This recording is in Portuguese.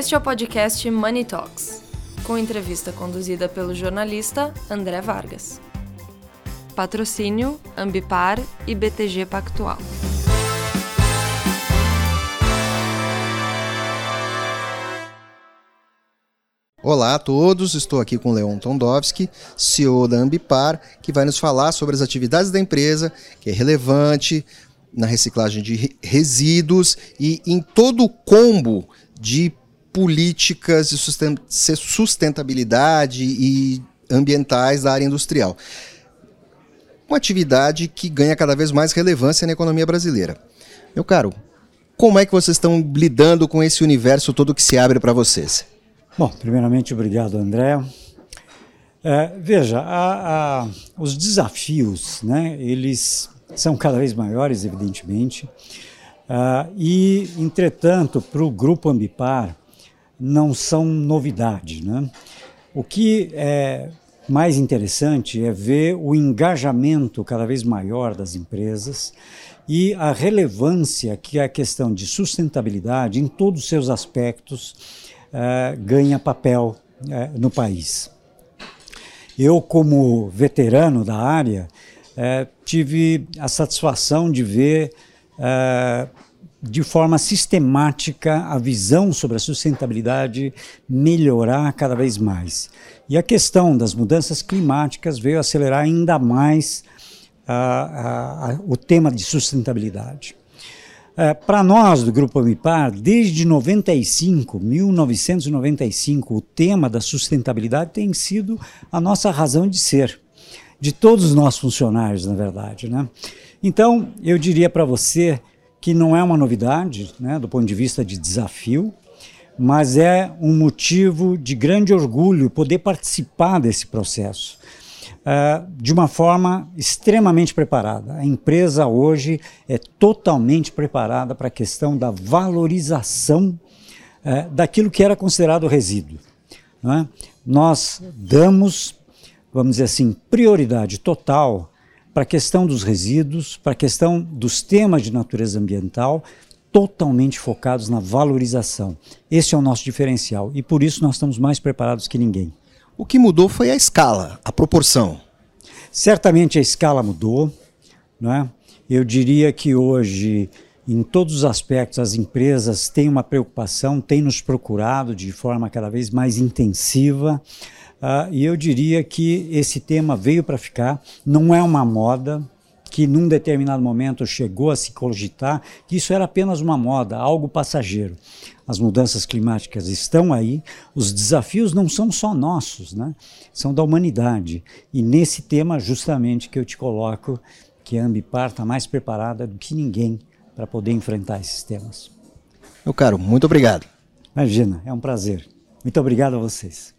Este é o podcast Money Talks, com entrevista conduzida pelo jornalista André Vargas. Patrocínio Ambipar e BTG Pactual. Olá a todos, estou aqui com Leon Tondowski, CEO da Ambipar, que vai nos falar sobre as atividades da empresa, que é relevante na reciclagem de resíduos e em todo o combo de políticas de sustentabilidade e ambientais da área industrial. Uma atividade que ganha cada vez mais relevância na economia brasileira. Meu caro, como é que vocês estão lidando com esse universo todo que se abre para vocês? Bom, primeiramente, obrigado, André. É, veja, a, a, os desafios, né, eles são cada vez maiores, evidentemente, uh, e, entretanto, para o Grupo Ambipar, não são novidade. Né? O que é mais interessante é ver o engajamento cada vez maior das empresas e a relevância que a questão de sustentabilidade, em todos os seus aspectos, uh, ganha papel uh, no país. Eu, como veterano da área, uh, tive a satisfação de ver de forma sistemática a visão sobre a sustentabilidade melhorar cada vez mais. E a questão das mudanças climáticas veio acelerar ainda mais o tema de sustentabilidade. É, Para nós do Grupo Amipar, desde 95, 1995, o tema da sustentabilidade tem sido a nossa razão de ser, de todos os nossos funcionários, na verdade. Né? Então, eu diria para você que não é uma novidade, né, do ponto de vista de desafio, mas é um motivo de grande orgulho poder participar desse processo uh, de uma forma extremamente preparada. A empresa hoje é totalmente preparada para a questão da valorização uh, daquilo que era considerado resíduo. É? Nós damos, vamos dizer assim, prioridade total para a questão dos resíduos, para a questão dos temas de natureza ambiental, totalmente focados na valorização. Esse é o nosso diferencial e por isso nós estamos mais preparados que ninguém. O que mudou foi a escala, a proporção. Certamente a escala mudou. Né? Eu diria que hoje, em todos os aspectos, as empresas têm uma preocupação, têm nos procurado de forma cada vez mais intensiva. Uh, e eu diria que esse tema veio para ficar, não é uma moda, que num determinado momento chegou a se cogitar que isso era apenas uma moda, algo passageiro. As mudanças climáticas estão aí, os desafios não são só nossos, né? são da humanidade. E nesse tema, justamente, que eu te coloco que a Ambipar está mais preparada do que ninguém para poder enfrentar esses temas. Meu caro, muito obrigado. Imagina, é um prazer. Muito obrigado a vocês.